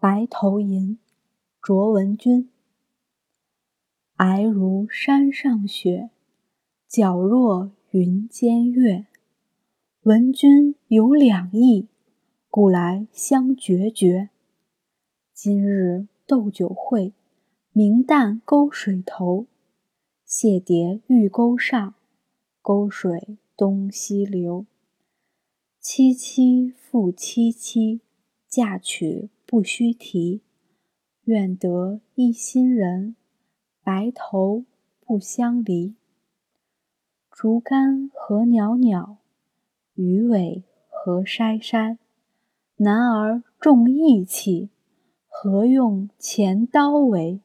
白头吟，卓文君。皑如山上雪，皎若云间月。闻君有两意，故来相决绝。今日斗酒会，明旦沟水头。谢蝶玉钩上，沟水东西流。凄凄复凄凄，嫁娶不须提。愿得一心人，白头不相离。竹竿何袅袅，鱼尾何筛筛。男儿重义气，何用钱刀为？